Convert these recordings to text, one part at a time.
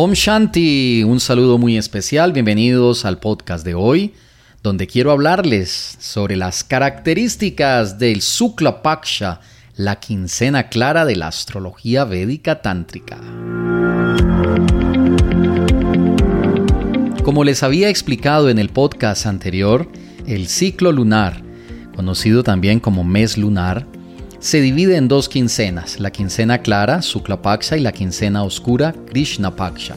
Om Shanti, un saludo muy especial, bienvenidos al podcast de hoy, donde quiero hablarles sobre las características del Sukla Paksha, la quincena clara de la astrología védica tántrica. Como les había explicado en el podcast anterior, el ciclo lunar, conocido también como mes lunar, se divide en dos quincenas, la quincena clara, Sukla Paksha, y la quincena oscura, Krishna Paksha.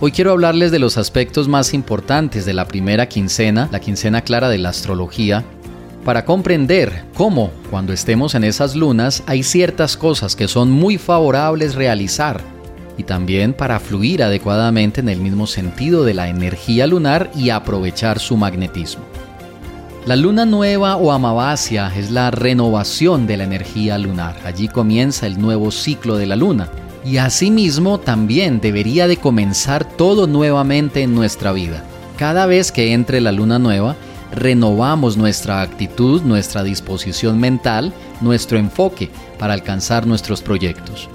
Hoy quiero hablarles de los aspectos más importantes de la primera quincena, la quincena clara de la astrología, para comprender cómo, cuando estemos en esas lunas, hay ciertas cosas que son muy favorables realizar, y también para fluir adecuadamente en el mismo sentido de la energía lunar y aprovechar su magnetismo. La luna nueva o amavasia es la renovación de la energía lunar. Allí comienza el nuevo ciclo de la luna. Y asimismo también debería de comenzar todo nuevamente en nuestra vida. Cada vez que entre la luna nueva, renovamos nuestra actitud, nuestra disposición mental, nuestro enfoque para alcanzar nuestros proyectos.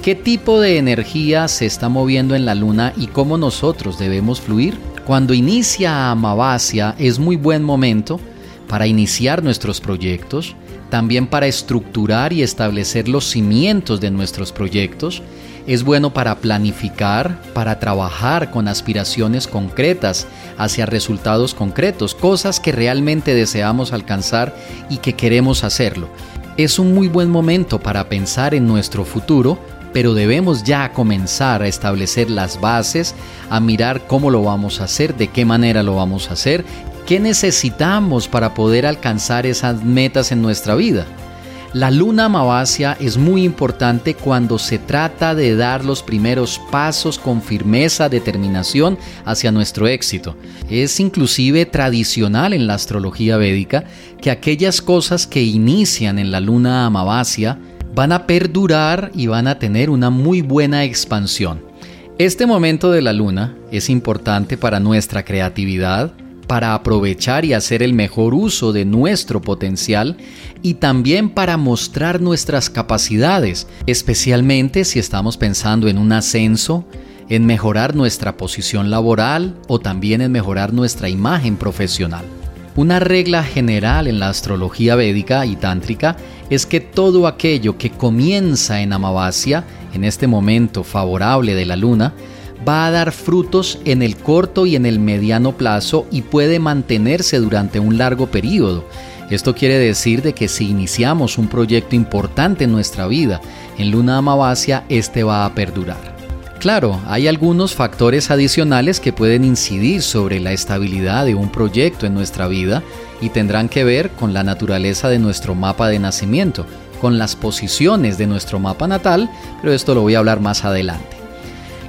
¿Qué tipo de energía se está moviendo en la luna y cómo nosotros debemos fluir? Cuando inicia Amavasia es muy buen momento para iniciar nuestros proyectos, también para estructurar y establecer los cimientos de nuestros proyectos. Es bueno para planificar, para trabajar con aspiraciones concretas hacia resultados concretos, cosas que realmente deseamos alcanzar y que queremos hacerlo. Es un muy buen momento para pensar en nuestro futuro, pero debemos ya comenzar a establecer las bases, a mirar cómo lo vamos a hacer, de qué manera lo vamos a hacer ¿Qué necesitamos para poder alcanzar esas metas en nuestra vida? La luna amavasia es muy importante cuando se trata de dar los primeros pasos con firmeza, determinación hacia nuestro éxito. Es inclusive tradicional en la astrología védica que aquellas cosas que inician en la luna amavasia van a perdurar y van a tener una muy buena expansión. Este momento de la luna es importante para nuestra creatividad, para aprovechar y hacer el mejor uso de nuestro potencial y también para mostrar nuestras capacidades, especialmente si estamos pensando en un ascenso, en mejorar nuestra posición laboral o también en mejorar nuestra imagen profesional. Una regla general en la astrología védica y tántrica es que todo aquello que comienza en Amavasya, en este momento favorable de la luna, va a dar frutos en el corto y en el mediano plazo y puede mantenerse durante un largo periodo. Esto quiere decir de que si iniciamos un proyecto importante en nuestra vida en luna amavasia, este va a perdurar. Claro, hay algunos factores adicionales que pueden incidir sobre la estabilidad de un proyecto en nuestra vida y tendrán que ver con la naturaleza de nuestro mapa de nacimiento, con las posiciones de nuestro mapa natal, pero esto lo voy a hablar más adelante.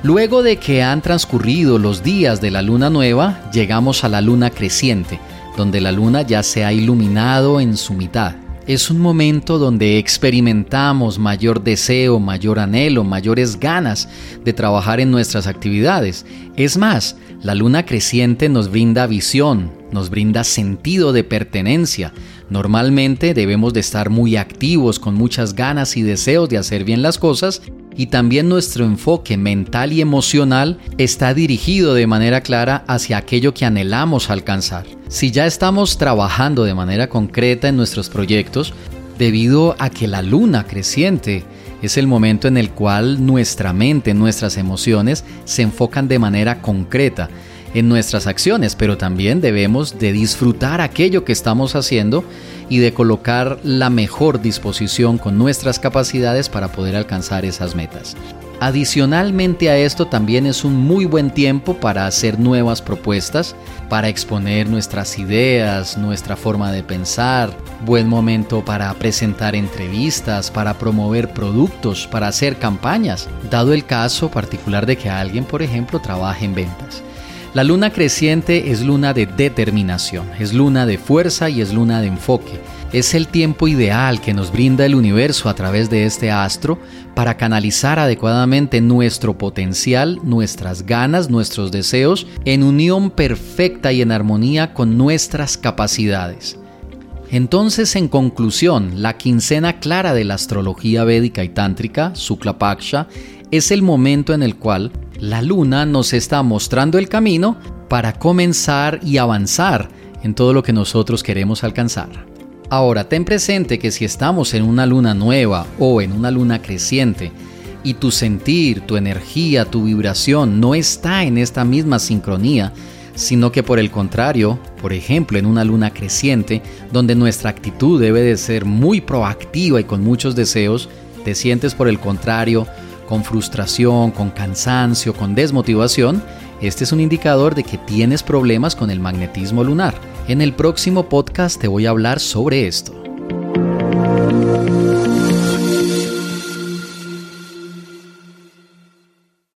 Luego de que han transcurrido los días de la luna nueva, llegamos a la luna creciente, donde la luna ya se ha iluminado en su mitad. Es un momento donde experimentamos mayor deseo, mayor anhelo, mayores ganas de trabajar en nuestras actividades. Es más, la luna creciente nos brinda visión, nos brinda sentido de pertenencia. Normalmente debemos de estar muy activos, con muchas ganas y deseos de hacer bien las cosas y también nuestro enfoque mental y emocional está dirigido de manera clara hacia aquello que anhelamos alcanzar. Si ya estamos trabajando de manera concreta en nuestros proyectos, debido a que la luna creciente es el momento en el cual nuestra mente, nuestras emociones se enfocan de manera concreta en nuestras acciones, pero también debemos de disfrutar aquello que estamos haciendo y de colocar la mejor disposición con nuestras capacidades para poder alcanzar esas metas. Adicionalmente a esto también es un muy buen tiempo para hacer nuevas propuestas, para exponer nuestras ideas, nuestra forma de pensar, buen momento para presentar entrevistas, para promover productos, para hacer campañas, dado el caso particular de que alguien, por ejemplo, trabaje en ventas. La luna creciente es luna de determinación, es luna de fuerza y es luna de enfoque. Es el tiempo ideal que nos brinda el universo a través de este astro para canalizar adecuadamente nuestro potencial, nuestras ganas, nuestros deseos en unión perfecta y en armonía con nuestras capacidades. Entonces, en conclusión, la quincena clara de la astrología védica y tántrica, Sukla Paksha, es el momento en el cual La luna nos está mostrando el camino para comenzar y avanzar en todo lo que nosotros queremos alcanzar. Ahora, ten presente que si estamos en una luna nueva o en una luna creciente y tu sentir, tu energía, tu vibración no está en esta misma sincronía, sino que por el contrario, por ejemplo, en una luna creciente, donde nuestra actitud debe de ser muy proactiva y con muchos deseos, te sientes por el contrario con frustración, con cansancio, con desmotivación, este es un indicador de que tienes problemas con el magnetismo lunar. En el próximo podcast te voy a hablar sobre esto.